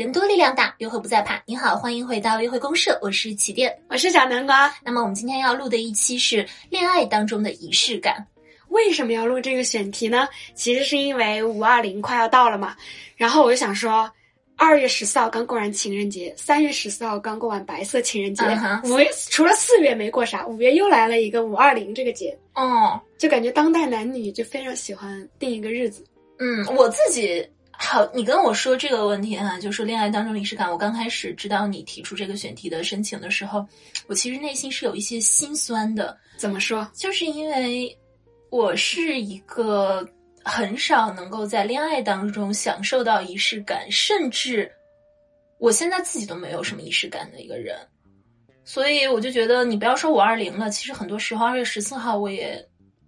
人多力量大，约会不再怕。你好，欢迎回到约会公社，我是起点。我是小南瓜。那么我们今天要录的一期是恋爱当中的仪式感。为什么要录这个选题呢？其实是因为五二零快要到了嘛，然后我就想说，二月十四号刚过完情人节，三月十四号刚过完白色情人节嗯哼五月除了四月没过啥，五月又来了一个五二零这个节，哦，就感觉当代男女就非常喜欢定一个日子。嗯，我自己好，你跟我说这个问题哈、就是恋爱当中的仪式感。我刚开始知道你提出这个选题的申请的时候，我其实内心是有一些心酸的，怎么说？就是因为我是一个很少能够在恋爱当中享受到仪式感，甚至我现在自己都没有什么仪式感的一个人，所以我就觉得你不要说五二零了，其实很多时候二月十四号我也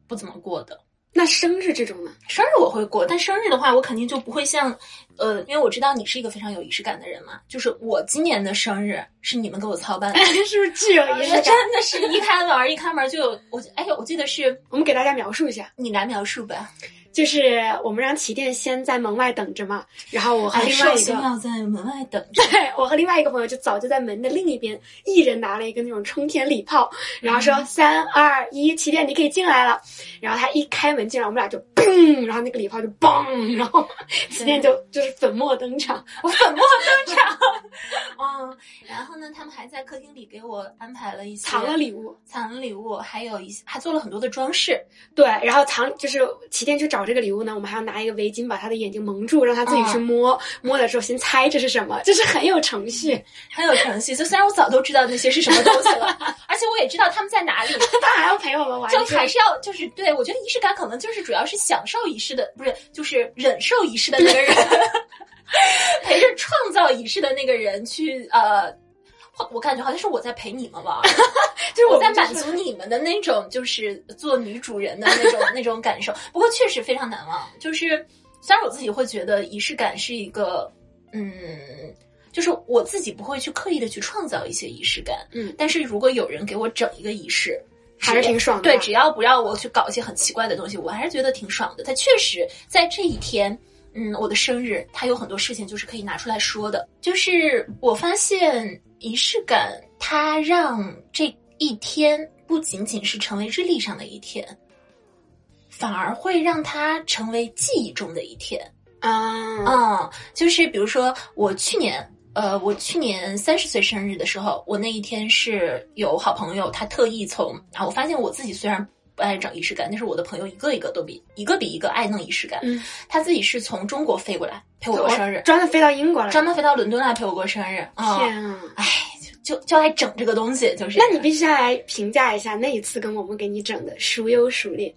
不怎么过的。那生日这种呢？生日我会过，但生日的话，我肯定就不会像，呃，因为我知道你是一个非常有仪式感的人嘛。就是我今年的生日是你们给我操办的，是不是巨有仪式感？真的是一开门一开门就有我，哎呦，我记得是我们给大家描述一下，你来描述吧。就是我们让起点先在门外等着嘛，然后我和哎，另外一个要在门外等 着。对我和另外一个朋友就早就在门的另一边，一人拿了一个那种冲天礼炮，然后说嗯三二一，起点你可以进来了。然后他一开门进来，我们俩就嘣，然后那个礼炮就嘣，然后起点就就是粉墨登场。我粉墨登场。嗯，然后呢，他们还在客厅里给我安排了一些藏了礼物，藏了礼物，还有一些还做了很多的装饰。对，然后藏就是起点就找这个礼物呢，我们还要拿一个围巾把他的眼睛蒙住，让他自己去摸，摸的时候先猜这是什么，就是很有程序。很有程序，就虽然我早都知道那些是什么东西了，而且我也知道他们在哪里，他还要陪我们玩，就还是要就是对我觉得仪式感可能就是主要是享受仪式的，不是就是忍受仪式的那个人，陪着创造仪式的那个人去呃。我感觉好像是我在陪你们玩，就是我在满足你们的那种，就是做女主人的那种 那种感受。不过确实非常难忘，就是虽然我自己会觉得仪式感是一个，嗯，就是我自己不会去刻意的去创造一些仪式感，嗯，但是如果有人给我整一个仪式，还是挺爽的。对，只要不让我去搞一些很奇怪的东西，我还是觉得挺爽的。它确实在这一天，嗯，我的生日，它有很多事情就是可以拿出来说的。就是我发现仪式感，它让这一天不仅仅是成为日历上的一天，反而会让它成为记忆中的一天。啊，嗯，就是比如说我去年，呃，我去年三十岁生日的时候，我那一天是有好朋友，他特意从啊，我发现我自己虽然不爱找仪式感，但是我的朋友一个一个都比一个比一个爱弄仪式感。嗯，他自己是从中国飞过来陪我过生日，专门飞到英国来。专门飞到伦敦来陪我过生日。啊、天啊！哎，就就就爱整这个东西，就是。那你必须要来评价一下那一次跟我们给你整的孰优孰劣，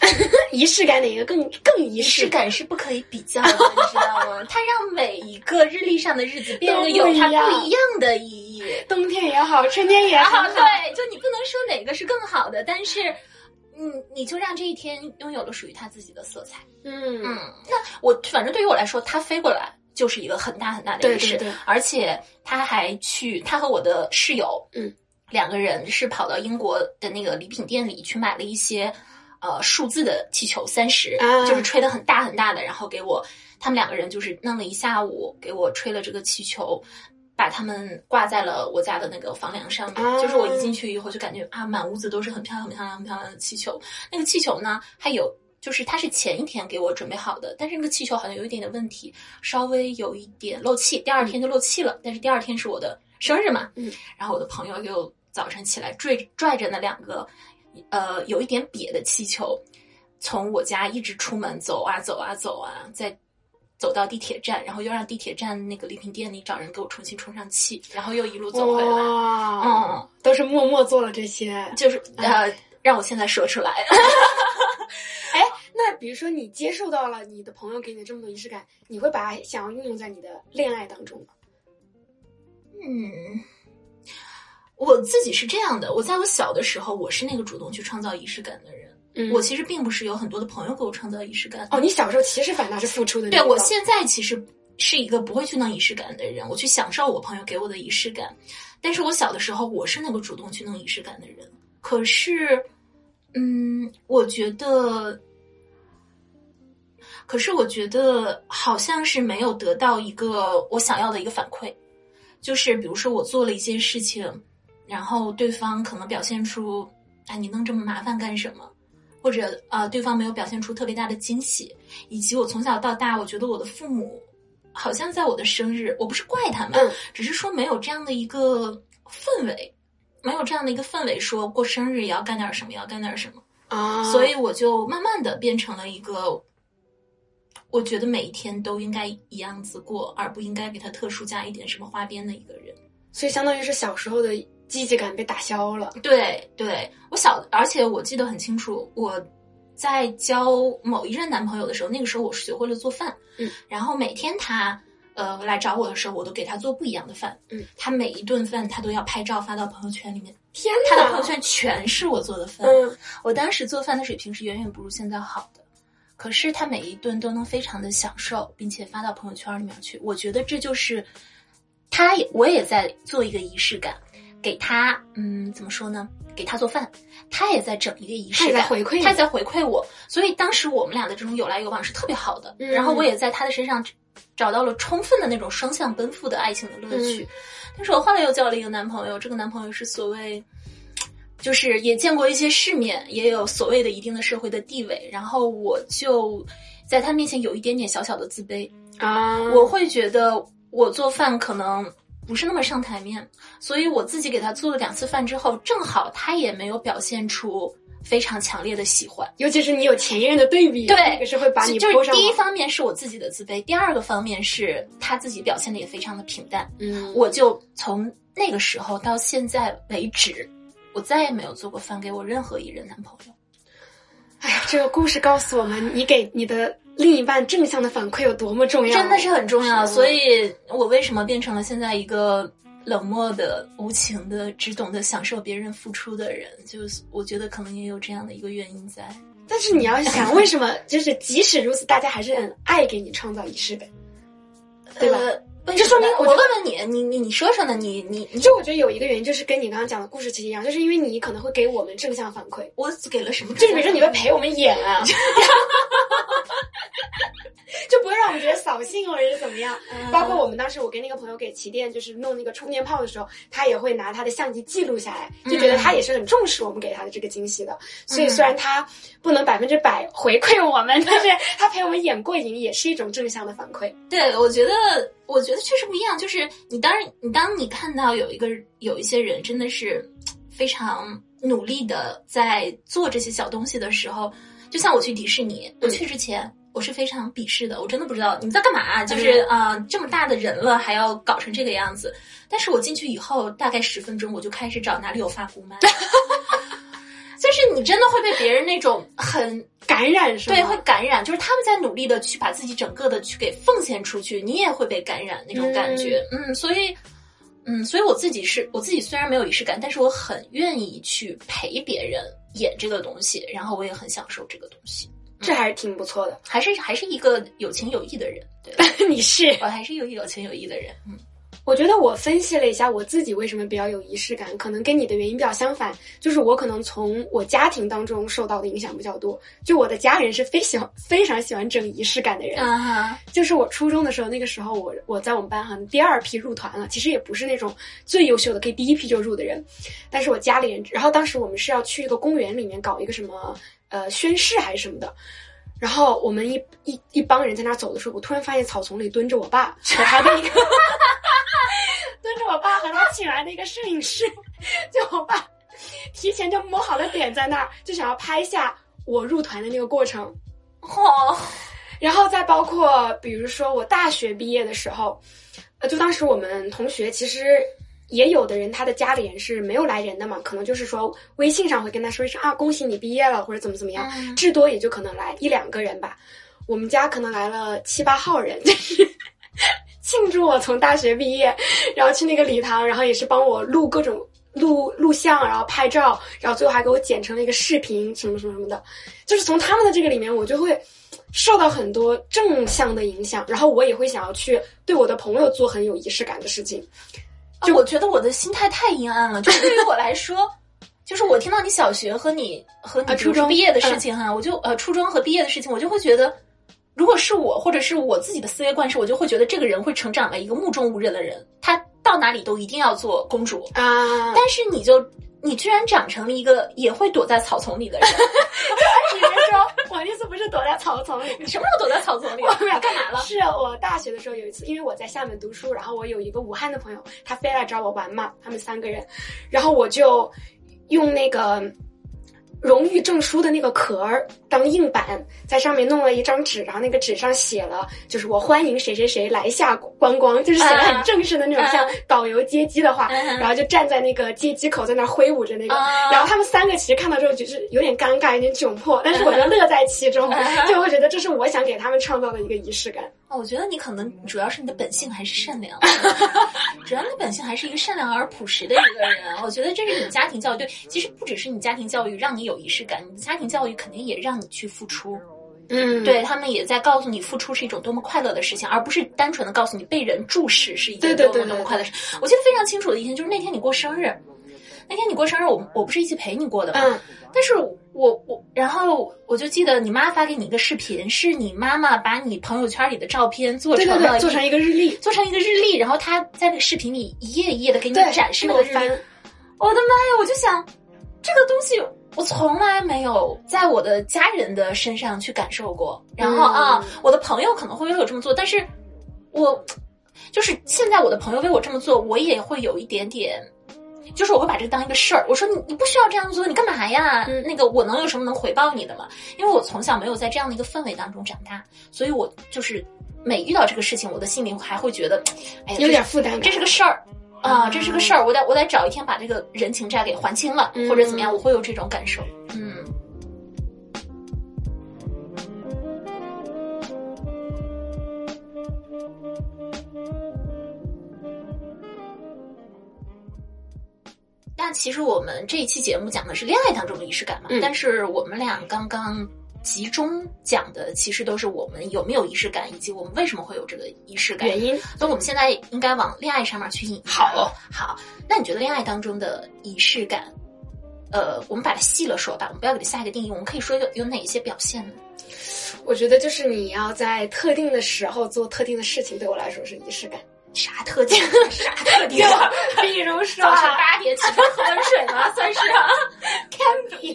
仪式感哪个更更仪仪式？感是不可以比较的，你知道吗？它让每一个日历上的日子变得有它不一样的意义。冬天也好，春天也好，对，就你不能说哪个是更好的，但是，嗯，你就让这一天拥有了属于它自己的色彩。嗯嗯，那我反正对于我来说，他飞过来就是一个很大很大的仪式，对对对而且他还去，他和我的室友，嗯，两个人是跑到英国的那个礼品店里去买了一些。呃，数字的气球三十、啊就是吹的很大很大的，然后给我，他们两个人就是弄了一下午，给我吹了这个气球，把它们挂在了我家的那个房梁上面。啊就是我一进去以后就感觉啊，满屋子都是很漂亮、很漂亮、很漂亮的气球。那个气球呢，还有就是它是前一天给我准备好的，但是那个气球好像有一点点问题，稍微有一点漏气，第二天就漏气了。但是第二天是我的生日嘛，嗯，然后我的朋友就早晨起来拽拽着那两个，呃，有一点瘪的气球，从我家一直出门走啊走啊走啊，再走到地铁站，然后又让地铁站那个礼品店里找人给我重新充上气，然后又一路走回来。哇，嗯，都是默默做了这些。就是呃，让我现在说出来。哎，那比如说你接受到了你的朋友给你的这么多仪式感，你会把它想要运用在你的恋爱当中吗？嗯，我自己是这样的，我在我小的时候，我是那个主动去创造仪式感的人。嗯我其实并不是有很多的朋友给我创造仪式感。哦，你小时候其实反倒是付出的。对我现在其实是一个不会去弄仪式感的人，我去享受我朋友给我的仪式感。但是我小的时候，我是那个主动去弄仪式感的人。可是，嗯，我觉得可是我觉得好像是没有得到一个我想要的一个反馈，就是比如说我做了一件事情，然后对方可能表现出，哎，你弄这么麻烦干什么？或者呃，对方没有表现出特别大的惊喜，以及我从小到大，我觉得我的父母好像在我的生日，我不是怪他们，嗯只是说没有这样的一个氛围，没有这样的一个氛围，说过生日也要干点什么，也要干点什么。啊，所以我就慢慢的变成了一个，我觉得每一天都应该一样子过，而不应该给他特殊加一点什么花边的一个人。所以相当于是小时候的积极感被打消了。对对，我小，而且我记得很清楚，我在交某一任男朋友的时候，那个时候我是学会了做饭，嗯，然后每天他呃来找我的时候，我都给他做不一样的饭，嗯，他每一顿饭他都要拍照发到朋友圈里面，天他的！朋友圈全是我做的饭，嗯，我当时做饭的水平是远远不如现在好的，可是他每一顿都能非常的享受，并且发到朋友圈里面去。我觉得这就是他也我也在做一个仪式感，给他嗯怎么说呢？给他做饭，他也在整一个仪式他在感，回馈你他也在回馈我。所以当时我们俩的这种有来有往是特别好的。嗯然后我也在他的身上找到了充分的那种双向奔赴的爱情的乐趣。嗯但是我后来又交了一个男朋友，这个男朋友是所谓。就是也见过一些世面，也有所谓的一定的社会的地位，然后我就在他面前有一点点小小的自卑，啊，我会觉得我做饭可能不是那么上台面，所以我自己给他做了两次饭之后，正好他也没有表现出非常强烈的喜欢。尤其是你有前一任的对比，对那个是会把你就。是第一方面是我自己的自卑，第二个方面是他自己表现的也非常的平淡。嗯，我就从那个时候到现在为止，我再也没有做过饭给我任何一任男朋友。哎呀，这个故事告诉我们，你给你的另一半正向的反馈有多么重要，真的是很重要。所以我为什么变成了现在一个冷漠的、无情的、只懂得享受别人付出的人？就是我觉得可能也有这样的一个原因在。但是你要想，为什么就是即使如此，大家还是很爱给你创造仪式感？对吧呃这说明我我问问你，你你你说说呢？你你你，就我觉得有一个原因，就是跟你刚刚讲的故事其实一样，就是因为你可能会给我们正向反馈，我给了什么？就是比如说你会陪我们演啊，就不会让我们觉得扫兴或者是怎么样。嗯包括我们当时我跟那个朋友给旗店就是弄那个充电炮的时候，他也会拿他的相机记录下来，就觉得他也是很重视我们给他的这个惊喜的。所以虽然他不能百分之百回馈我们，但是他陪我们演过瘾也是一种正向的反馈。对，我觉得，我觉得确实不一样。就是你当然，你当你看到有一个有一些人真的是非常努力的在做这些小东西的时候，就像我去迪士尼，我去之前。我是非常鄙视的，我真的不知道你们在干嘛，就是啊、呃这么大的人了还要搞成这个样子。但是我进去以后，大概十分钟我就开始找哪里有发箍卖，就是你真的会被别人那种很感染是吗？对，会感染，就是他们在努力的去把自己整个的去给奉献出去，你也会被感染那种感觉。嗯所以，嗯，所以我自己是我自己虽然没有仪式感，但是我很愿意去陪别人演这个东西，然后我也很享受这个东西，这还是挺不错的。还是还是一个有情有义的人。对，你是我还是一个有情有义的人。嗯我觉得我分析了一下我自己为什么比较有仪式感，可能跟你的原因比较相反，就是我可能从我家庭当中受到的影响比较多。就我的家人是非喜欢非常喜欢整仪式感的人，啊哈，就是我初中的时候，那个时候我我在我们班好像第二批入团了，其实也不是那种最优秀的，可以第一批就入的人，但是我家里人，然后当时我们是要去一个公园里面搞一个什么呃宣誓还是什么的。然后我们一一一帮人在那儿走的时候，我突然发现草丛里蹲着我爸和他的一个蹲着我爸和他请来的一个摄影师，就我爸提前就摸好了点在那儿，就想要拍下我入团的那个过程。哦，然后再包括比如说我大学毕业的时候，呃，就当时我们同学其实也有的人他的家里人是没有来人的嘛，可能就是说微信上会跟他说一声啊恭喜你毕业了或者怎么怎么样，嗯至多也就可能来一两个人吧。我们家可能来了七八号人，就是庆祝我从大学毕业，然后去那个礼堂，然后也是帮我录各种录录像，然后拍照，然后最后还给我剪成了一个视频，什么什么什么的。就是从他们的这个里面，我就会受到很多正向的影响，然后我也会想要去对我的朋友做很有仪式感的事情。就我觉得我的心态太阴暗了，就是对于我来说。就是我听到你小学和你和你啊初中毕业的事情哈，我就呃初中和毕业的事情，我就会觉得如果是我，或者是我自己的思维惯式，我就会觉得这个人会成长为一个目中无人的人，他到哪里都一定要做公主啊。但是你就你居然长成了一个也会躲在草丛里的人，你是说我那次不是躲在草丛里？你什么时候躲在草丛里？我们俩干嘛了？是我大学的时候有一次，因为我在厦门读书，然后我有一个武汉的朋友，他非来找我玩嘛，他们三个人，然后我就用那个。荣誉证书的那个壳儿当硬板，在上面弄了一张纸，然后那个纸上写了，就是我欢迎谁谁谁来下观光，就是写的很正式的那种像导游接机的话，然后就站在那个接机口在那挥舞着那个，然后他们三个其实看到之后就是有点尴尬，有点窘迫，但是我就乐在其中，就会觉得这是我想给他们创造的一个仪式感。哦，我觉得你可能主要是你的本性还是善良，主要你的本性还是一个善良而朴实的一个人。我觉得这是你家庭教育对，其实不只是你家庭教育让你有仪式感，你的家庭教育肯定也让你去付出。嗯，对他们也在告诉你付出是一种多么快乐的事情，而不是单纯的告诉你被人注视是一件多么多么快乐的事。我记得非常清楚的一天就是那天你过生日。那天你过生日，我我不是一起陪你过的吗？嗯。但是我我然后我就记得你妈发给你一个视频，是你妈妈把你朋友圈里的照片做成了做成一个日历，做成一个日历，然后她在那个视频里一页一页的给你展示那个日历。我的妈呀！我就想，这个东西我从来没有在我的家人的身上去感受过。然后啊，我的朋友可能会为我这么做，但是我就是现在我的朋友为我这么做，我也会有一点点。就是我会把这个当一个事儿，我说你你不需要这样做，你干嘛呀？那个我能有什么能回报你的吗？因为我从小没有在这样的一个氛围当中长大，所以我就是每遇到这个事情，我的心里还会觉得，哎呀，有点负担，这是个事儿啊，这是个事儿，我得我得找一天把这个人情债给还清了，或者怎么样，我会有这种感受，嗯。那其实我们这一期节目讲的是恋爱当中的仪式感嘛，但是我们俩刚刚集中讲的其实都是我们有没有仪式感，以及我们为什么会有这个仪式感原因。所以我们现在应该往恋爱上面去引。好，好。那你觉得恋爱当中的仪式感，呃，我们把它细了说吧，我们不要给它下一个定义，我们可以说有有哪些表现呢？我觉得就是你要在特定的时候做特定的事情，对我来说是仪式感。啥特点？啥特 点？比如说早上八点起床喝温水吗？算是啊，堪比。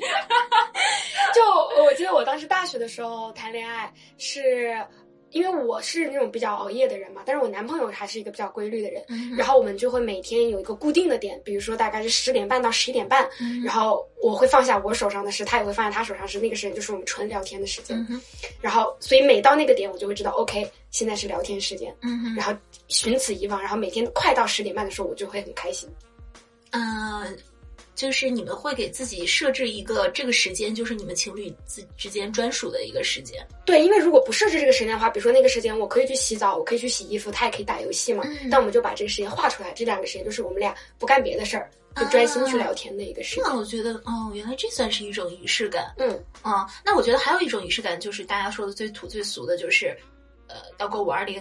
就我记得我当时大学的时候谈恋爱是。因为我是那种比较熬夜的人嘛，但是我男朋友还是一个比较规律的人，然后我们就会每天有一个固定的点，比如说大概是十点半到十一点半，然后我会放下我手上的事，他也会放下他手上事，那个时间就是我们纯聊天的时间，然后所以每到那个点，我就会知道，OK，现在是聊天时间，然后循此以往，然后每天快到十点半的时候，我就会很开心，嗯。就是你们会给自己设置一个这个时间，就是你们情侣之之间专属的一个时间。对，因为如果不设置这个时间的话，比如说那个时间我可以去洗澡，我可以去洗衣服，他也可以打游戏嘛。但我们就把这个时间画出来，这两个时间就是我们俩不干别的事儿，就专心去聊天的一个时间。那我觉得，哦，原来这算是一种仪式感。嗯，啊，那我觉得还有一种仪式感，就是大家说的最土最俗的，就是，呃，要过五二零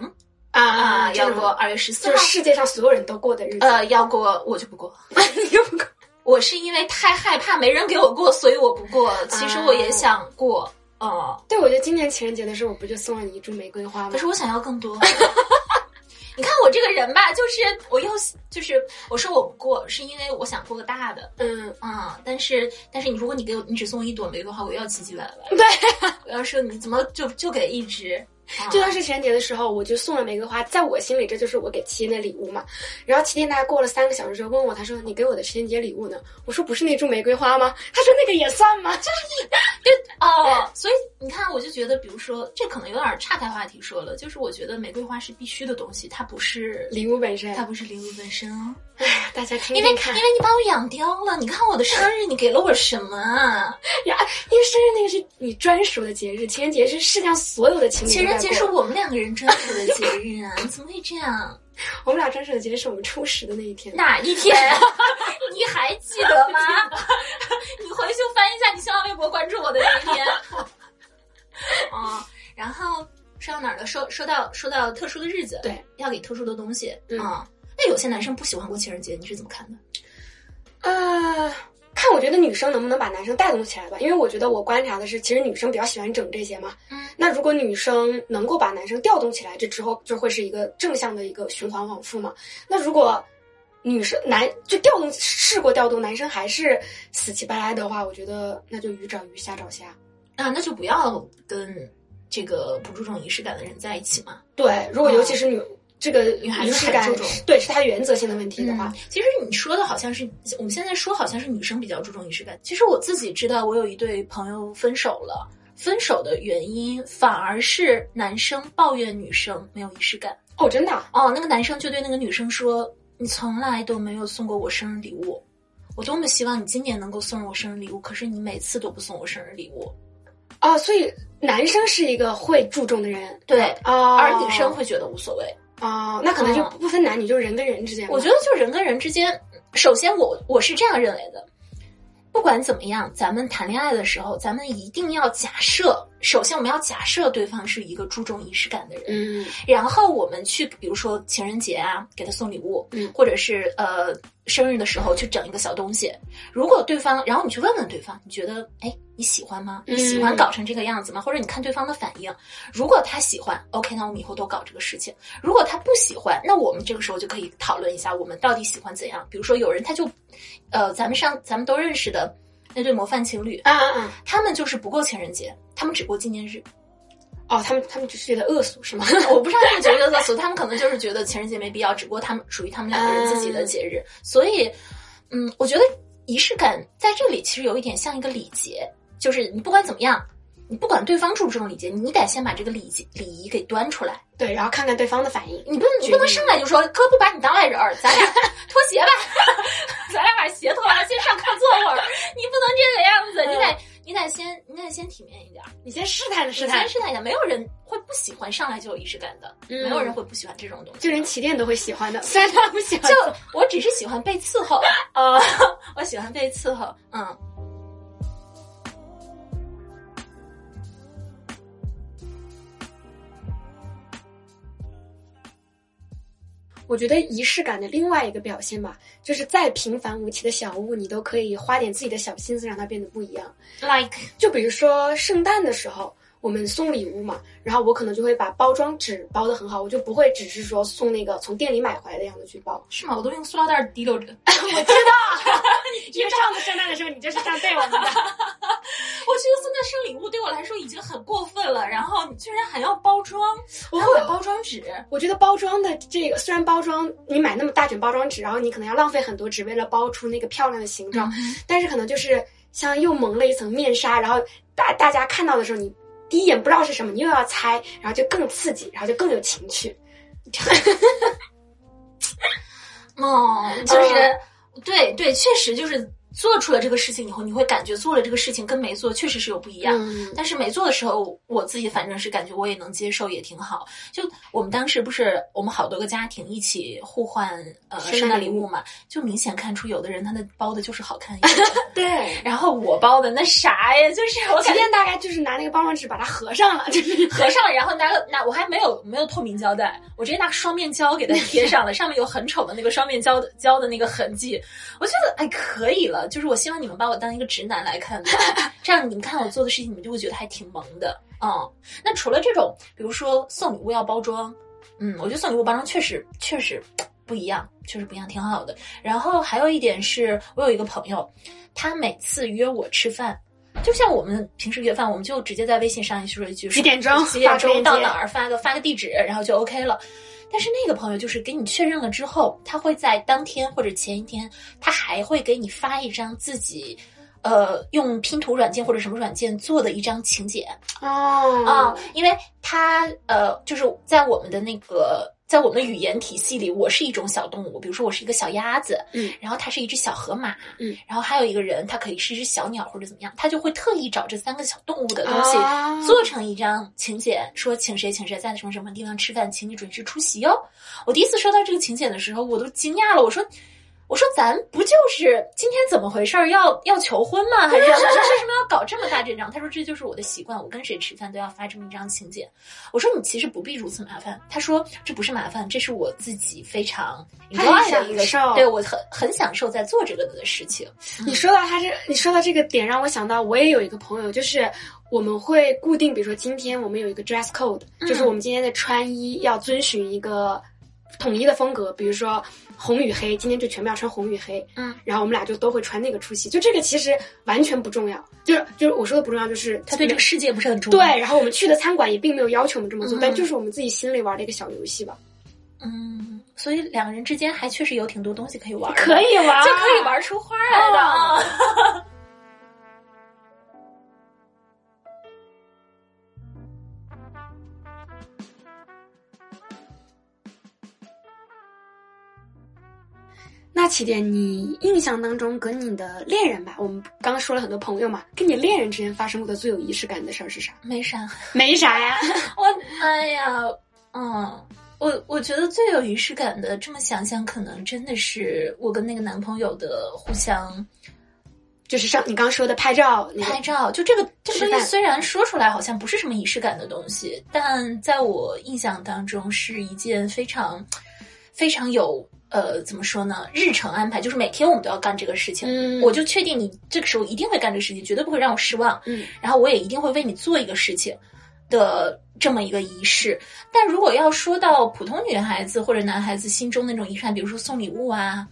啊，要过二月十四号，就是世界上所有人都过的日子。呃，要过我就不过，你就不过。我是因为太害怕没人给我过，所以我不过。其实我也想过，哦，对，我觉得今年情人节的时候，我不就送了你一株玫瑰花吗？可是我想要更多。你看我这个人吧，就是我又就是我说我不过，是因为我想过个大的，嗯啊。但是但是你如果你给我你只送一朵玫瑰花，我要唧唧歪歪。对，我要说你怎么就就给一只。就当是情人节的时候，我就送了玫瑰花，在我心里这就是我给齐天的礼物嘛。然后齐天大概过了三个小时之后问我，他说：“你给我的情人节礼物呢？”我说：“不是那株玫瑰花吗？”他说：“那个也算吗？”就是你，对哦。所以你看，我就觉得，比如说，这可能有点岔开话题说了，就是我觉得玫瑰花是必须的东西，它不是礼物本身，它不是礼物本身哦。哎，大家听因为因为你把我养刁了，你看我的生日，你给了我什么啊呀？因为生日那个是你专属的节日，情人节是世界上所有的情侣。情人节是我们两个人专属的节日啊！你 怎么会这样？我们俩专属的节日是我们初十的那一天。哪一天？你还记得吗？你回去翻一下你新浪微博关注我的那一天。啊，然后说到哪儿了？说说到说到特殊的日子，对，要给特殊的东西啊。那有些男生不喜欢过情人节，你是怎么看的？呃，看我觉得女生能不能把男生带动起来吧，因为我觉得我观察的是，其实女生比较喜欢整这些嘛。嗯，那如果女生能够把男生调动起来，这之后就会是一个正向的一个循环往复嘛。那如果女生男就调动试过调动，男生还是死乞白赖的话，我觉得那就鱼找鱼，虾找虾。啊，那就不要跟这个不注重仪式感的人在一起嘛。对，如果尤其是女、这个女孩子仪式感对是她原则性的问题的话，嗯，其实你说的好像是我们现在说好像是女生比较注重仪式感。其实我自己知道，我有一对朋友分手了，分手的原因反而是男生抱怨女生没有仪式感。哦，真的啊，哦，那个男生就对那个女生说：“你从来都没有送过我生日礼物，我多么希望你今年能够送我生日礼物，可是你每次都不送我生日礼物。哦，所以男生是一个会注重的人，对哦，而女生会觉得无所谓。哦，那可能就嗯不分男女，就是人跟人之间。我觉得就人跟人之间，首先我我是这样认为的，不管怎么样，咱们谈恋爱的时候，咱们一定要假设，首先我们要假设对方是一个注重仪式感的人，嗯然后我们去，比如说情人节啊，给他送礼物，嗯或者是呃生日的时候去整一个小东西。如果对方，然后你去问问对方，你觉得哎你喜欢吗？你喜欢嗯搞成这个样子吗？或者你看对方的反应，如果他喜欢，OK，那我们以后都搞这个事情。如果他不喜欢，那我们这个时候就可以讨论一下，我们到底喜欢怎样。比如说有人他就，呃，咱们上咱们都认识的那对模范情侣，啊啊啊！他们就是不过情人节，他们只过纪念日。哦，他们他们只是觉得恶俗是吗？我不知道他们觉得恶俗，他们可能就是觉得情人节没必要，只不过他们属于他们两个人自己的节日。所以，嗯，我觉得仪式感在这里其实有一点像一个礼节，就是你不管怎么样，你不管对方注不注重礼节，你得先把这个礼节礼仪给端出来。对，然后看看对方的反应。你不能你不能上来就说哥不把你当外人儿，咱俩 脱鞋吧，咱俩把鞋脱了，先上课坐会儿。你不能这个样子，你得你得先你得先体面一点儿。你先试探试探你先，试探一下，没有人会不喜欢上来就有仪式感的，嗯没有人会不喜欢这种东西。就连起点都会喜欢的，虽然他不喜欢就我只是喜欢被伺候，呃，我喜欢被伺候，嗯。我觉得仪式感的另外一个表现吧，就是再平凡无奇的小物，你都可以花点自己的小心思，让它变得不一样。like 就比如说圣诞的时候，我们送礼物嘛，然后我可能就会把包装纸包的很好，我就不会只是说送那个从店里买回来的样子去包。是吗？我都用塑料袋提溜着。我知道，因为上次圣诞的时候你就是这样对我们的。我觉得现在送礼物对我来说已经很过分了，然后你居然还要包装，我还要买包装纸。我觉得包装的这个，虽然包装你买那么大卷包装纸，然后你可能要浪费很多，纸为了包出那个漂亮的形状，但是可能就是像又蒙了一层面纱，然后大大家看到的时候，你第一眼不知道是什么，你又要猜，然后就更刺激，然后就更有情趣。哦，就是、对对，确实就是做出了这个事情以后，你会感觉做了这个事情跟没做确实是有不一样。嗯但是没做的时候，我自己反正是感觉我也能接受，也挺好。就我们当时不是我们好多个家庭一起互换呃圣诞礼物嘛，就明显看出有的人他的包的就是好看一点，对。然后我包的那啥呀，就是我今感觉天大概就是拿那个包装纸把它合上了，就是合上了，然后拿个拿我还没有没有透明胶带，我直接拿双面胶给它贴上了，上面有很丑的那个双面胶的胶的那个痕迹。我觉得哎可以了，就是我希望你们把我当一个直男来看待，这样你们看我做的事情，你们就会觉得还挺萌的。嗯，那除了这种，比如说送礼物要包装，嗯，我觉得送礼物包装确实确实不一样，确实不一样，挺好的。然后还有一点是我有一个朋友，他每次约我吃饭。就像我们平时约饭，我们就直接在微信上说一句几点钟几点钟到哪儿，发个发个地址，然后就 OK 了。但是那个朋友就是给你确认了之后，他会在当天或者前一天，他还会给你发一张自己，呃，用拼图软件或者什么软件做的一张请柬哦啊、因为他呃，就是在我们的那个。在我们的语言体系里，我是一种小动物，比如说我是一个小鸭子，嗯，然后它是一只小河马，嗯，然后还有一个人，他可以是一只小鸟或者怎么样，他就会特意找这三个小动物的东西，啊做成一张请柬，说请谁请谁在什么什么地方吃饭，请你准时出席哦。我第一次收到这个请柬的时候，我都惊讶了，我说。我说咱不就是今天怎么回事儿？要要求婚吗？还是为 什么要搞这么大阵仗？他说这就是我的习惯，我跟谁吃饭都要发这么一张请柬。我说你其实不必如此麻烦。他说这不是麻烦，这是我自己非常的一个，对我很很享受在做这个的事情。你说到他这，你说到这个点，让我想到我也有一个朋友，就是我们会固定，比如说今天我们有一个 dress code，就是我们今天的穿衣要遵循一个统一的风格，比如说。红与黑，今天就全部要穿红与黑，嗯，然后我们俩就都会穿那个出席。就这个其实完全不重要，就是就是我说的不重要，就是他对这个世界不是很重要。对，然后我们去的餐馆也并没有要求我们这么做，但就是我们自己心里玩的一个小游戏吧。嗯，所以两个人之间还确实有挺多东西可以玩，可以玩，就可以玩出花来的。那起点，你印象当中跟你的恋人吧，我们刚刚说了很多朋友嘛，跟你恋人之间发生过的最有仪式感的事儿是啥？没啥，没啥呀。我哎呀，嗯，我我觉得最有仪式感的，这么想想，可能真的是我跟那个男朋友的互相，就是上你刚刚说的拍照，拍照，就这个这个东西虽然说出来好像不是什么仪式感的东西，但在我印象当中是一件非常非常有。呃，怎么说呢？日程安排就是每天我们都要干这个事情，嗯，我就确定你这个时候一定会干这个事情，绝对不会让我失望，嗯，然后我也一定会为你做一个事情的这么一个仪式。但如果要说到普通女孩子或者男孩子心中那种仪式感，比如说送礼物啊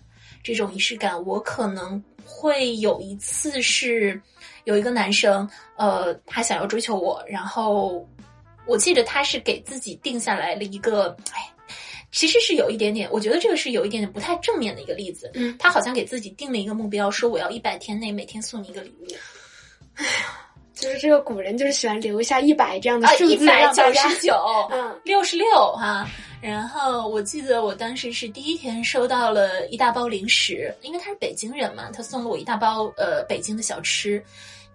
这种仪式感，我可能会有一次是有一个男生，呃，他想要追求我，然后我记得他是给自己定下来了一个，哎。其实是有一点点，我觉得这个是有一点点不太正面的一个例子。嗯，他好像给自己定了一个目标，说我要一百天内每天送你一个礼物。哎呀，就是这个古人就是喜欢留下一百这样的数字，一百九十九，嗯，六十六哈。然后我记得我当时是第一天收到了一大包零食，因为他是北京人嘛，他送了我一大包呃北京的小吃。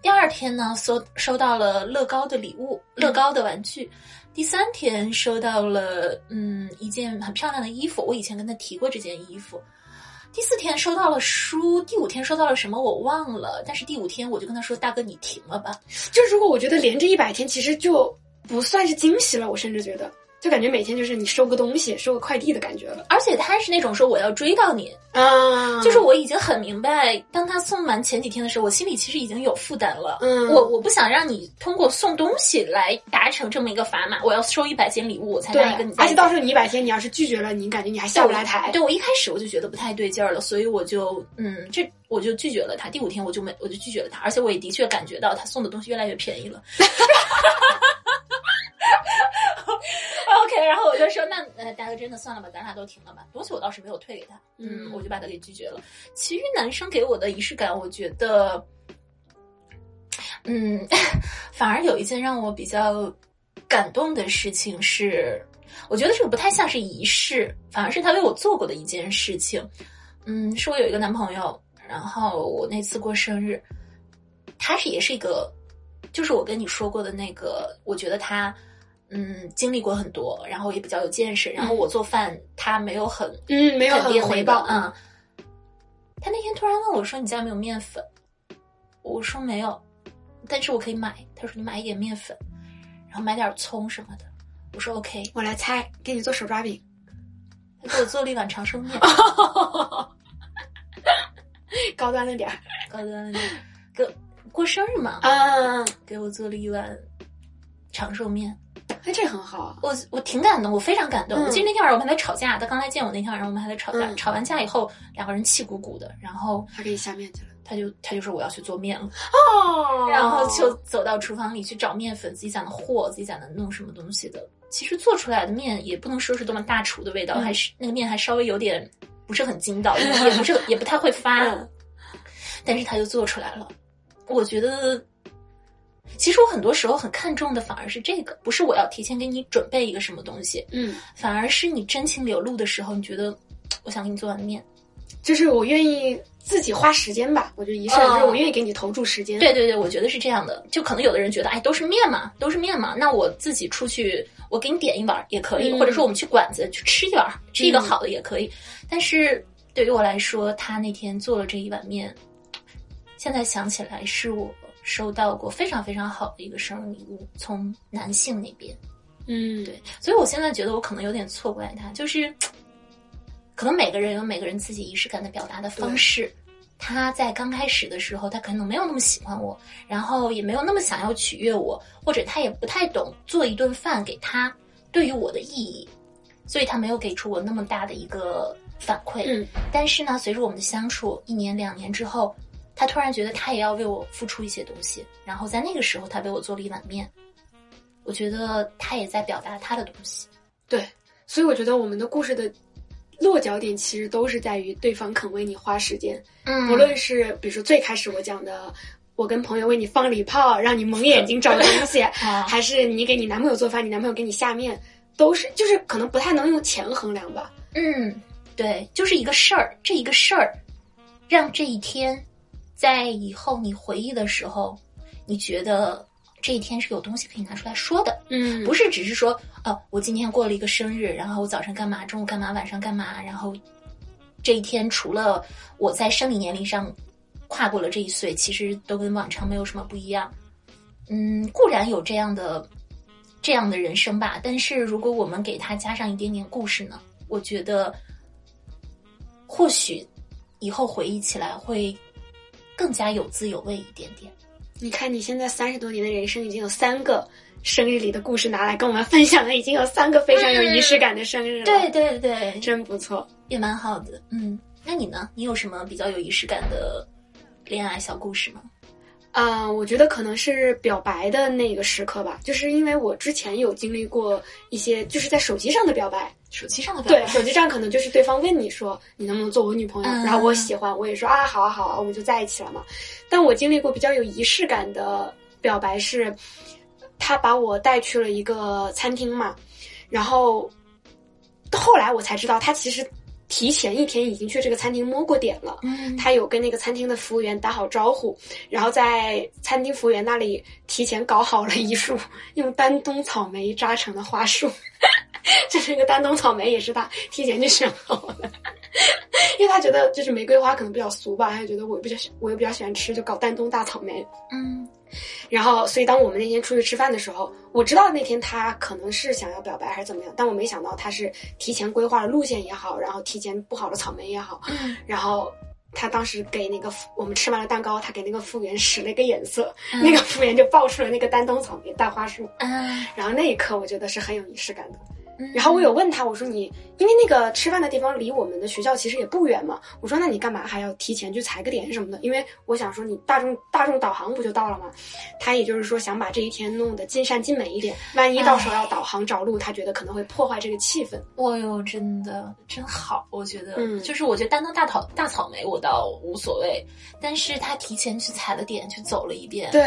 第二天呢，收收到了乐高的礼物，乐高的玩具。第三天收到了，嗯，一件很漂亮的衣服。我以前跟他提过这件衣服。第四天收到了书，第五天收到了什么我忘了。但是第五天我就跟他说：“大哥，你停了吧。”就如果我觉得连着一百天，其实就不算是惊喜了。我甚至觉得。就感觉每天就是你收个东西、收个快递的感觉了，而且他是那种说我要追到你啊，就是我已经很明白，当他送完前几天的时候，我心里其实已经有负担了。嗯，我我不想让你通过送东西来达成这么一个砝码，我要收一百件礼物我才能跟你。而且到时候你一百天你要是拒绝了，你感觉你还下不来台。对我一开始我就觉得不太对劲儿了，所以我就嗯，这我就拒绝了他。第五天我就没我就拒绝了他，而且我也的确感觉到他送的东西越来越便宜了。OK，然后我就说，那呃，大哥真的算了吧，咱俩都停了吧。东西我倒是没有退给他，嗯，我就把他给拒绝了。其余男生给我的仪式感，我觉得，嗯，反而有一件让我比较感动的事情是，我觉得这个不太像是仪式，反而是他为我做过的一件事情。嗯，是我有一个男朋友，然后我那次过生日，他是也是一个，就是我跟你说过的那个，我觉得他。嗯，经历过很多，然后也比较有见识。然后我做饭，他没有很嗯，没有很回报。嗯，他那天突然问我说：“你家没有面粉？”我说：“没有，但是我可以买。”他说：“你买一点面粉，然后买点葱什么的。”我说：“OK。”我来猜，给你做手抓饼。他给我做了一碗长寿面，高端了点儿，高端了点儿。给过生日嘛，啊，给我做了一碗长寿面。哎，这很好，我我挺感动，我非常感动。我记得那天晚上我们还在吵架，他刚来见我那天晚上我们还在吵架。吵完架以后，两个人气鼓鼓的，然后他给你下面去了，他就他就说我要去做面了哦，然后就走到厨房里去找面粉，自己在那和，自己在那弄什么东西的。其实做出来的面也不能说是多么大厨的味道，还是那个面还稍微有点不是很筋道，也不是也不太会发，但是他就做出来了。我觉得。其实我很多时候很看重的反而是这个，不是我要提前给你准备一个什么东西，嗯，反而是你真情流露的时候，你觉得我想给你做碗面，就是我愿意自己花时间吧。我就是我愿意给你投注时间。对对对，我觉得是这样的。就可能有的人觉得，哎，都是面嘛，都是面嘛，那我自己出去，我给你点一碗也可以，或者说我们去馆子去吃一碗，吃一个好的也可以。但是对于我来说，他那天做了这一碗面，现在想起来是我收到过非常非常好的一个生日礼物，从男性那边。嗯，对，所以我现在觉得我可能有点错怪他，就是可能每个人有每个人自己仪式感的表达的方式。他在刚开始的时候，他可能没有那么喜欢我，然后也没有那么想要取悦我，或者他也不太懂做一顿饭给他对于我的意义，所以他没有给出我那么大的一个反馈。嗯，但是呢，随着我们的相处一年两年之后，他突然觉得他也要为我付出一些东西，然后在那个时候，他为我做了一碗面。我觉得他也在表达他的东西。对，所以我觉得我们的故事的落脚点其实都是在于对方肯为你花时间，嗯不论是比如说最开始我讲的，我跟朋友为你放礼炮，让你蒙眼睛找东西，啊还是你给你男朋友做饭，你男朋友给你下面，都是就是可能不太能用钱衡量吧。嗯，对，就是一个事儿，这一个事儿，让这一天，在以后你回忆的时候，你觉得这一天是有东西可以拿出来说的，嗯不是只是说，哦，我今天过了一个生日，然后我早上干嘛，中午干嘛，晚上干嘛，然后这一天除了我在生理年龄上跨过了这一岁，其实都跟往常没有什么不一样。嗯，固然有这样的这样的人生吧，但是如果我们给他加上一点点故事呢，我觉得或许以后回忆起来会更加有滋有味一点点。你看你现在三十多年的人生，已经有三个生日里的故事拿来跟我们分享了，已经有三个非常有仪式感的生日了。对，对对，真不错。也蛮好的。嗯，那你呢？你有什么比较有仪式感的恋爱小故事吗？啊、我觉得可能是表白的那个时刻吧，就是因为我之前有经历过一些，就是在手机上的表白。手机上的表白对，手机上可能就是对方问你说你能不能做我女朋友，嗯然后我喜欢，我也说啊好啊好啊，我们就在一起了嘛。但我经历过比较有仪式感的表白是，他把我带去了一个餐厅嘛，然后后来我才知道他其实提前一天已经去这个餐厅摸过点了。嗯，他有跟那个餐厅的服务员打好招呼，然后在餐厅服务员那里提前搞好了一束用丹东草莓扎成的花束，这是一个丹东草莓也是他提前就选好的，因为他觉得就是玫瑰花可能比较俗吧，他就觉得我比较喜我又比较喜欢吃，就搞丹东大草莓。嗯然后，所以当我们那天出去吃饭的时候，我知道那天他可能是想要表白还是怎么样，但我没想到他是提前规划了路线也好，然后提前布好了草莓也好，嗯然后他当时给那个服我们吃完了蛋糕，他给那个服务员使了一个眼色，嗯那个服务员就爆出了那个丹东草莓大花束，嗯，然后那一刻我觉得是很有仪式感的。嗯然后我有问他，我说你，因为那个吃饭的地方离我们的学校其实也不远嘛，我说那你干嘛还要提前去踩个点什么的？因为我想说你大众大众导航不就到了吗？他也就是说想把这一天弄得尽善尽美一点，万一到时候要导航找路，他觉得可能会破坏这个气氛。哦哟，真的真好，我觉得，嗯就是我觉得丹东大草大草莓我倒无所谓，但是他提前去踩了点，去走了一遍，，对，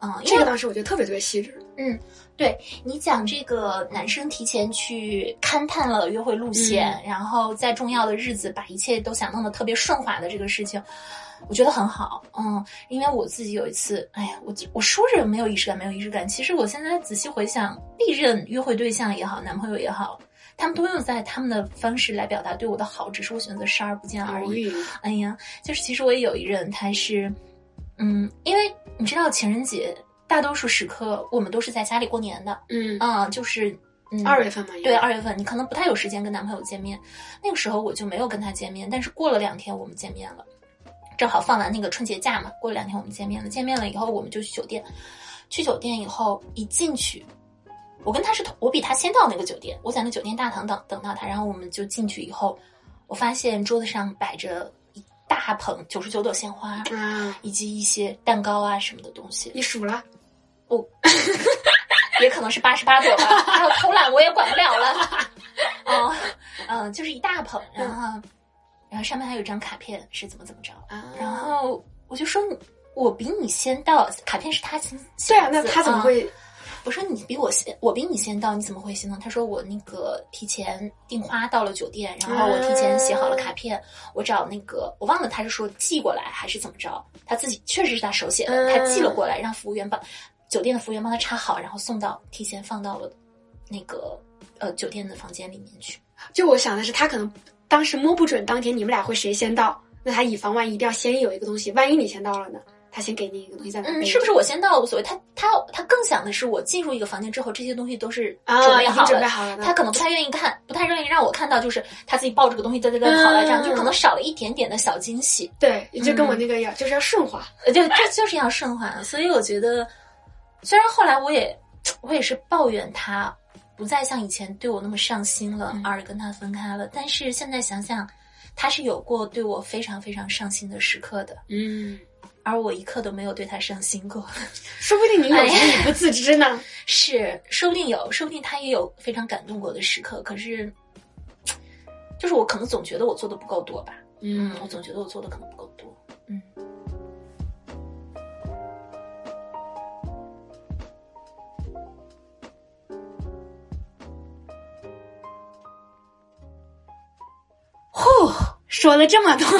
嗯，这个当时我觉得特别特别细致。嗯，对你讲这个男生提前去勘探了约会路线，然后在重要的日子把一切都想弄得特别顺滑的这个事情，我觉得很好。嗯，因为我自己有一次，哎呀，我我说着没有仪式感，没有仪式感，其实我现在仔细回想，历任约会对象也好，男朋友也好。他们都用在他们的方式来表达对我的好，只是我选择视而不见而已。哎呀，就是其实我也有一任，他是，嗯，因为你知道情人节大多数时刻我们都是在家里过年的，嗯，嗯，就是嗯二月份嘛，对，二月份你可能不太有时间跟男朋友见面，那个时候我就没有跟他见面，但是过了两天我们见面了，正好放完那个春节假嘛，过了两天我们见面了，见面了以后我们就去酒店，去酒店以后一进去。我跟他是同，我比他先到那个酒店，我在那酒店大堂等等到他，然后我们就进去以后，我发现桌子上摆着一大捧九十九朵鲜花，啊，以及一些蛋糕啊什么的东西，你数了，也可能是八十八朵吧，还有偷懒我也管不了了。哦，嗯，就是一大捧，然后，然后上面还有一张卡片，是怎么怎么着，啊然后我就说，我比你先到，卡片是他先，对啊，那他怎么啊会？我说你比我先，我比你先到，你怎么会先到？他说我那个提前订花到了酒店，然后我提前写好了卡片，我找那个我忘了他是说寄过来还是怎么着，他自己确实是他手写的，嗯他寄了过来，让服务员帮酒店的服务员帮他插好，然后送到提前放到了那个呃酒店的房间里面去。就我想的是，他可能当时摸不准当天你们俩会谁先到，那他以防万一，一定要先有一个东西，万一你先到了呢？他先给你一个东西在那嗯，是不是我先到了无所谓？他他他更想的是我进入一个房间之后，这些东西都是啊准备好了。准备好了他可能不太愿意看，不太愿意让我看到，就是他自己抱着个东西在在在跑来，这样、嗯就可能少了一点点的小惊喜。对，就跟我嗯那个一样，就是要顺滑。呃，就这就是要顺滑。所以我觉得，虽然后来我也我也是抱怨他不再像以前对我那么上心了，嗯而跟他分开了，但是现在想想，他是有过对我非常非常上心的时刻的，嗯，而我一刻都没有对他上心过。说不定你有，哎呀只是你不自知呢。是，说不定有，说不定他也有非常感动过的时刻。可是，就是我可能总觉得我做的不够多吧。嗯，我总觉得我做的可能不够呼，说了这么多，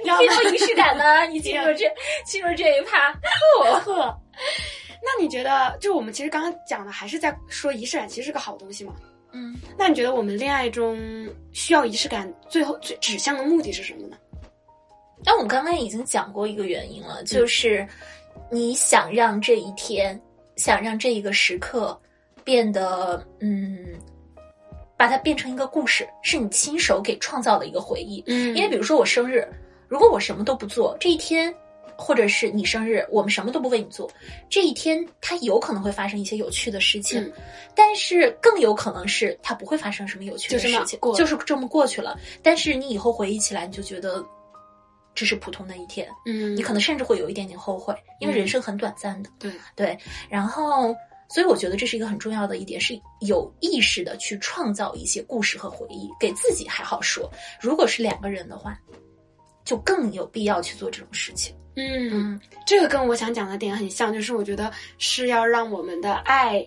你知道吗？挺有仪式感呢，你进入这进入这一趴，呵，那你觉得，就我们其实刚刚讲的，还是在说仪式感，其实是个好东西嘛？嗯，那你觉得我们恋爱中需要仪式感，最后最指向的目的是什么呢？但我们刚刚已经讲过一个原因了，就是你想让这一天，想让这一个时刻变得，嗯，把它变成一个故事，是你亲手给创造的一个回忆。嗯因为比如说我生日，如果我什么都不做，这一天，或者是你生日，我们什么都不为你做，这一天它有可能会发生一些有趣的事情，嗯但是更有可能是它不会发生什么有趣的事情，过了就是这么过去了。但是你以后回忆起来，你就觉得这是普通的一天，嗯你可能甚至会有一点点后悔，因为人生很短暂的。对，对，然后，所以我觉得这是一个很重要的一点，是有意识的去创造一些故事和回忆，给自己还好说。如果是两个人的话，就更有必要去做这种事情。嗯，嗯，这个跟我想讲的点很像，就是我觉得是要让我们的爱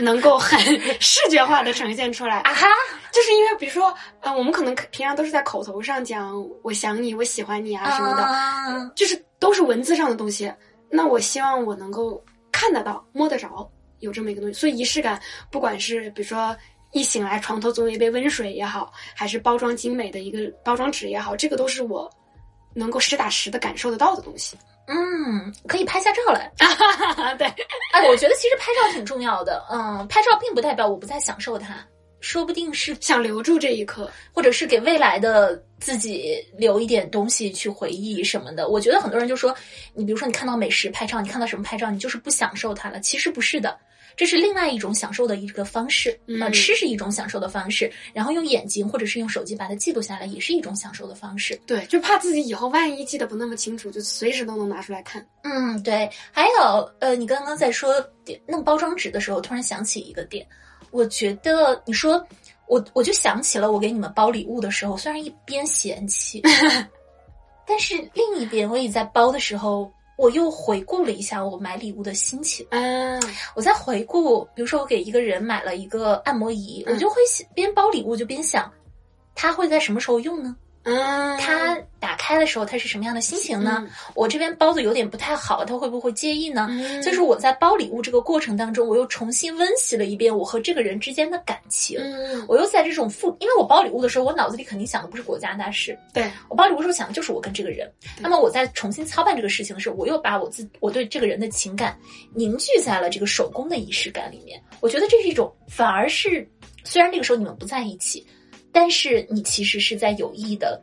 能够很 视觉化的呈现出来啊哈，就是因为比如说，呃，我们可能平常都是在口头上讲我想你，我喜欢你啊什么的，啊就是都是文字上的东西。那我希望我能够看得到、摸得着，有这么一个东西。所以仪式感，不管是比如说一醒来床头总有一杯温水也好，还是包装精美的一个包装纸也好，这个都是我能够实打实的感受得到的东西。嗯，可以拍下照来。对，哎，我觉得其实拍照挺重要的。嗯，拍照并不代表我不再享受它，说不定是想留住这一刻。或者是给未来的自己留一点东西去回忆什么的。我觉得很多人就说，你比如说你看到美食拍照，你看到什么拍照，你就是不享受它了。其实不是的，这是另外一种享受的一个方式。嗯呃，吃是一种享受的方式，然后用眼睛或者是用手机把它记录下来，也是一种享受的方式。对，就怕自己以后万一记得不那么清楚，就随时都能拿出来看。嗯，对。还有，呃，你刚刚在说弄包装纸的时候，突然想起一个点，我觉得你说。我我就想起了我给你们包礼物的时候，虽然一边嫌弃，但是另一边我也在包的时候，我又回顾了一下我买礼物的心情。嗯，我在回顾，比如说我给一个人买了一个按摩仪，嗯我就会想边包礼物就边想，他会在什么时候用呢？嗯，他打开的时候他是什么样的心情呢？嗯我这边包的有点不太好，他会不会介意呢？嗯就是我在包礼物这个过程当中，我又重新温习了一遍我和这个人之间的感情。嗯，我又在这种复，因为我包礼物的时候，我脑子里肯定想的不是国家大事，对，我包礼物的时候想的就是我跟这个人。那么我在重新操办这个事情的时候，我又把我自我对这个人的情感凝聚在了这个手工的仪式感里面。我觉得这是一种，反而是虽然那个时候你们不在一起，但是你其实是在有意的。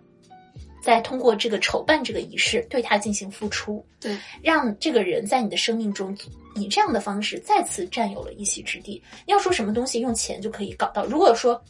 在通过这个筹办这个仪式对他进行付出，对，让这个人在你的生命中以这样的方式再次占有了一席之地。要说什么东西用钱就可以搞到，如果说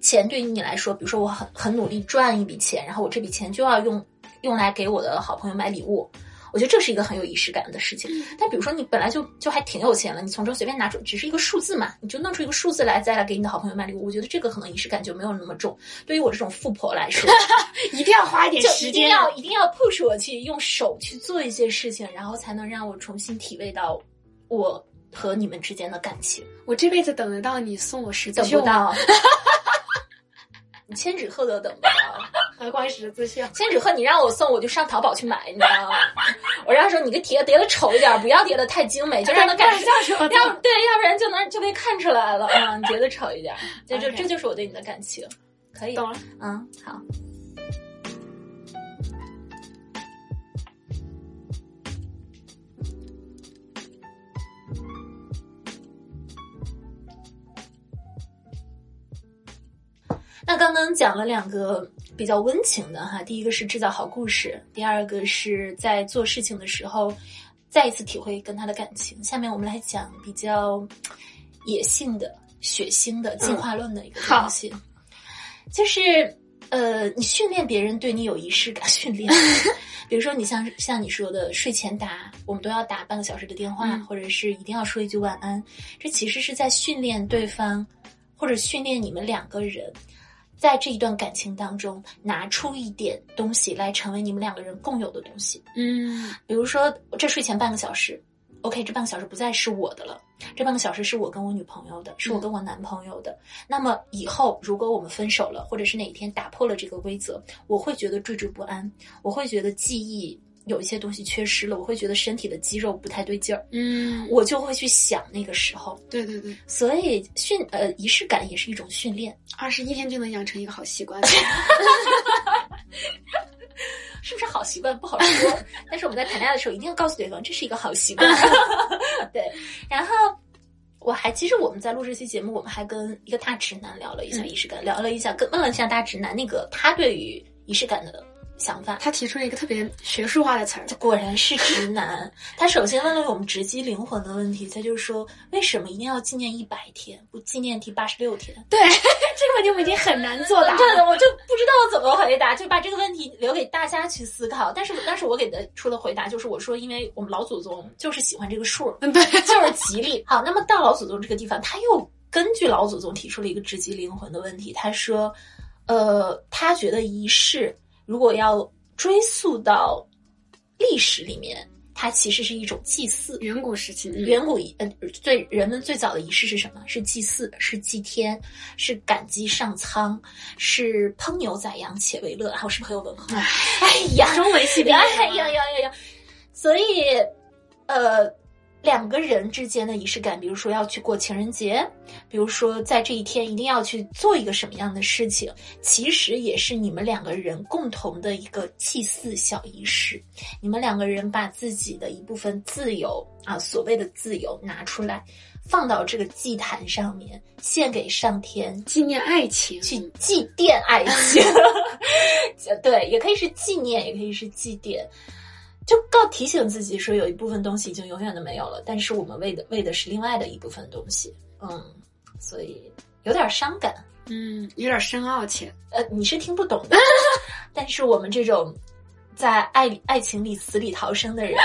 钱对于你来说，比如说我很很努力赚一笔钱，然后我这笔钱就要用用来给我的好朋友买礼物。我觉得这是一个很有仪式感的事情。但比如说你本来就就还挺有钱了，你从中随便拿出只是一个数字嘛，你就弄出一个数字来，再来给你的好朋友买礼物。我觉得这个可能仪式感就没有那么重。对于我这种富婆来说，一定要花一点就一定时间，要一定要 push 我去用手去做一些事情，然后才能让我重新体味到我和你们之间的感情。我这辈子等得到你送我十字绣等不，到，你千纸鹤都等不到。何况十字绣。千纸鹤你让我送，我就上淘宝去买，你知道吗？我让他说你给叠叠的丑一点，不要叠的太精美，就让他感觉受要对，要不然就能就被看出来了啊！你叠的丑一点，这就这就是我对你的感情，可以懂了，嗯，好。那刚刚讲了两个比较温情的哈，第一个是制造好故事，第二个是在做事情的时候再一次体会跟他的感情。下面我们来讲比较野性的、血腥的进化论的一个东西，就是呃，你训练别人对你有仪式感，训练，比如说你像像你说的睡前打，我们都要打半个小时的电话，或者是一定要说一句晚安，这其实是在训练对方，或者训练你们两个人。在这一段感情当中，拿出一点东西来成为你们两个人共有的东西。嗯，比如说这睡前半个小时，OK，这半个小时不再是我的了，这半个小时是我跟我女朋友的，是我跟我男朋友的。那么以后如果我们分手了，或者是哪一天打破了这个规则，我会觉得惴惴不安，我会觉得记忆。有一些东西缺失了，我会觉得身体的肌肉不太对劲儿，嗯，我就会去想那个时候。对对对，所以训呃仪式感也是一种训练，二十一天就能养成一个好习惯，是不是好习惯不好说？但是我们在谈恋爱的时候一定要告诉对方这是一个好习惯。对，然后我还其实我们在录这期节目，我们还跟一个大直男聊了一下仪式感，聊了一下，跟问了一下大直男那个他对于仪式感的。想法，他提出了一个特别学术化的词儿，果然是直男。他首先问了我们直击灵魂的问题，他就说：为什么一定要纪念一百天，不纪念第八十六天？对 这个问题，我们已经很难作答。对的，我就不知道怎么回答，就把这个问题留给大家去思考。但是，但是我给的出的回答就是，我说，因为我们老祖宗就是喜欢这个数，嗯，对，就是吉利。好，那么到老祖宗这个地方，他又根据老祖宗提出了一个直击灵魂的问题，他说：呃，他觉得仪式。如果要追溯到历史里面，它其实是一种祭祀。远古时期，远古呃，最人们最早的仪式是什么？是祭祀，是祭天，是感激上苍，是烹牛宰羊且为乐。还有是不是很有文化？哎呀，中文系列，哎呀呀呀呀！所以，呃。两个人之间的仪式感，比如说要去过情人节，比如说在这一天一定要去做一个什么样的事情，其实也是你们两个人共同的一个祭祀小仪式。你们两个人把自己的一部分自由啊，所谓的自由拿出来，放到这个祭坛上面，献给上天，纪念爱情，去祭奠爱情。对，也可以是纪念，也可以是祭奠。就告提醒自己说，有一部分东西已经永远的没有了，但是我们为的为的是另外的一部分东西，嗯，所以有点伤感，嗯，有点深奥且，呃，你是听不懂的，但是我们这种在爱爱情里死里逃生的人，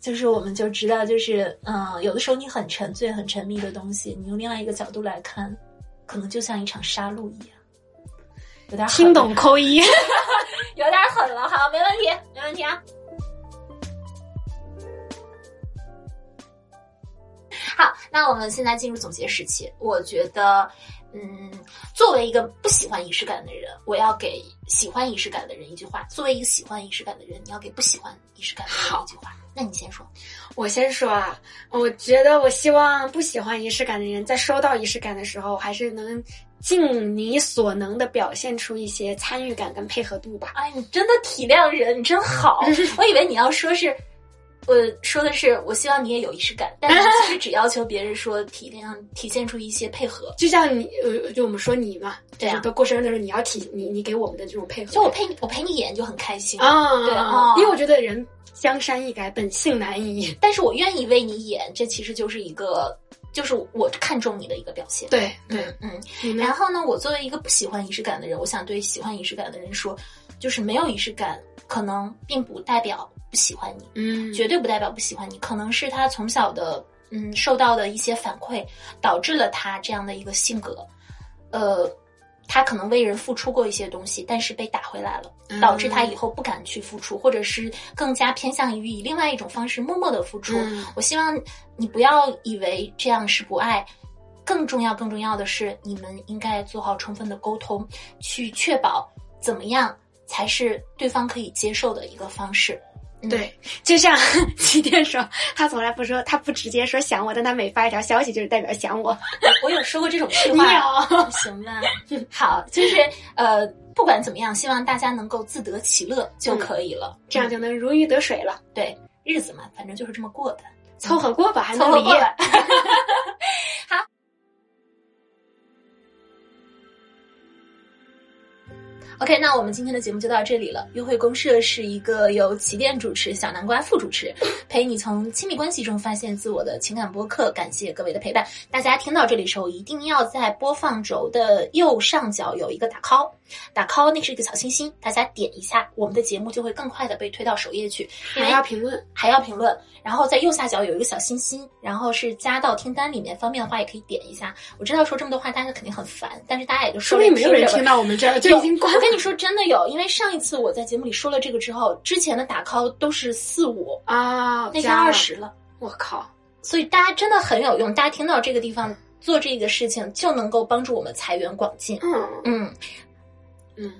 就是我们就知道，就是嗯，有的时候你很沉醉、很沉迷的东西，你用另外一个角度来看，可能就像一场杀戮一样，有点听懂扣一，有点狠了，好，没问题，没问题啊。好，那我们现在进入总结时期。我觉得，嗯，作为一个不喜欢仪式感的人，我要给喜欢仪式感的人一句话；作为一个喜欢仪式感的人，你要给不喜欢仪式感的人一句话。那你先说，我先说啊。我觉得，我希望不喜欢仪式感的人，在收到仪式感的时候，还是能尽你所能的表现出一些参与感跟配合度吧。哎，你真的体谅人，你真好。我以为你要说是。我说的是，我希望你也有仪式感，但是 其实只要求别人说体谅，体现出一些配合。就像你，呃，就我们说你嘛，对啊，都过生日的时候，你要体你你给我们的这种配合。就我陪你，我陪你演就很开心啊，对啊，因为我觉得人江山易改，本性难移。但是我愿意为你演，这其实就是一个，就是我看中你的一个表现。对对嗯。然后呢，我作为一个不喜欢仪式感的人，我想对喜欢仪式感的人说，就是没有仪式感，可能并不代表。不喜欢你，嗯，绝对不代表不喜欢你，可能是他从小的，嗯，受到的一些反馈，导致了他这样的一个性格，呃，他可能为人付出过一些东西，但是被打回来了，导致他以后不敢去付出，或者是更加偏向于以另外一种方式默默的付出。我希望你不要以为这样是不爱，更重要、更重要的是，你们应该做好充分的沟通，去确保怎么样。才是对方可以接受的一个方式。嗯对，就像 齐天说，他从来不说，他不直接说想我，但他每发一条消息就是代表想我。我有说过这种话，有？行吧？好，就是呃，不管怎么样，希望大家能够自得其乐就可以了。这样就能如鱼得水了，对日子嘛，反正就是这么过的，凑合过吧，还能离凑合过。吧。OK，那我们今天的节目就到这里了。约会公社是一个由起点主持、小南瓜副主持，陪你从亲密关系中发现自我的情感播客。感谢各位的陪伴。大家听到这里的时候，一定要在播放轴的右上角有一个打 call，打 call 那是一个小心心，大家点一下，我们的节目就会更快的被推到首页去。还要评论，还要评论，然后在右下角有一个小心心，然后是加到听单里面，方便的话也可以点一下。我知道说这么多话大家肯定很烦，但是大家也就说说不定没有人听到我们这儿就已经关我跟你说，真的有，因为上一次我在节目里说了这个之后，之前的打 call 都是四五，啊，那天二，十了，我靠，所以大家真的很有用。大家听到这个地方做这个事情，就能够帮助我们财源广进。嗯嗯，嗯，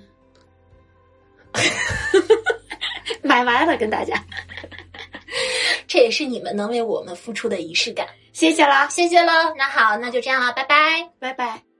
买完了跟大家，这也是你们能为我们付出的仪式感。谢谢啦，谢谢喽，那好，那就这样了，拜拜。拜拜。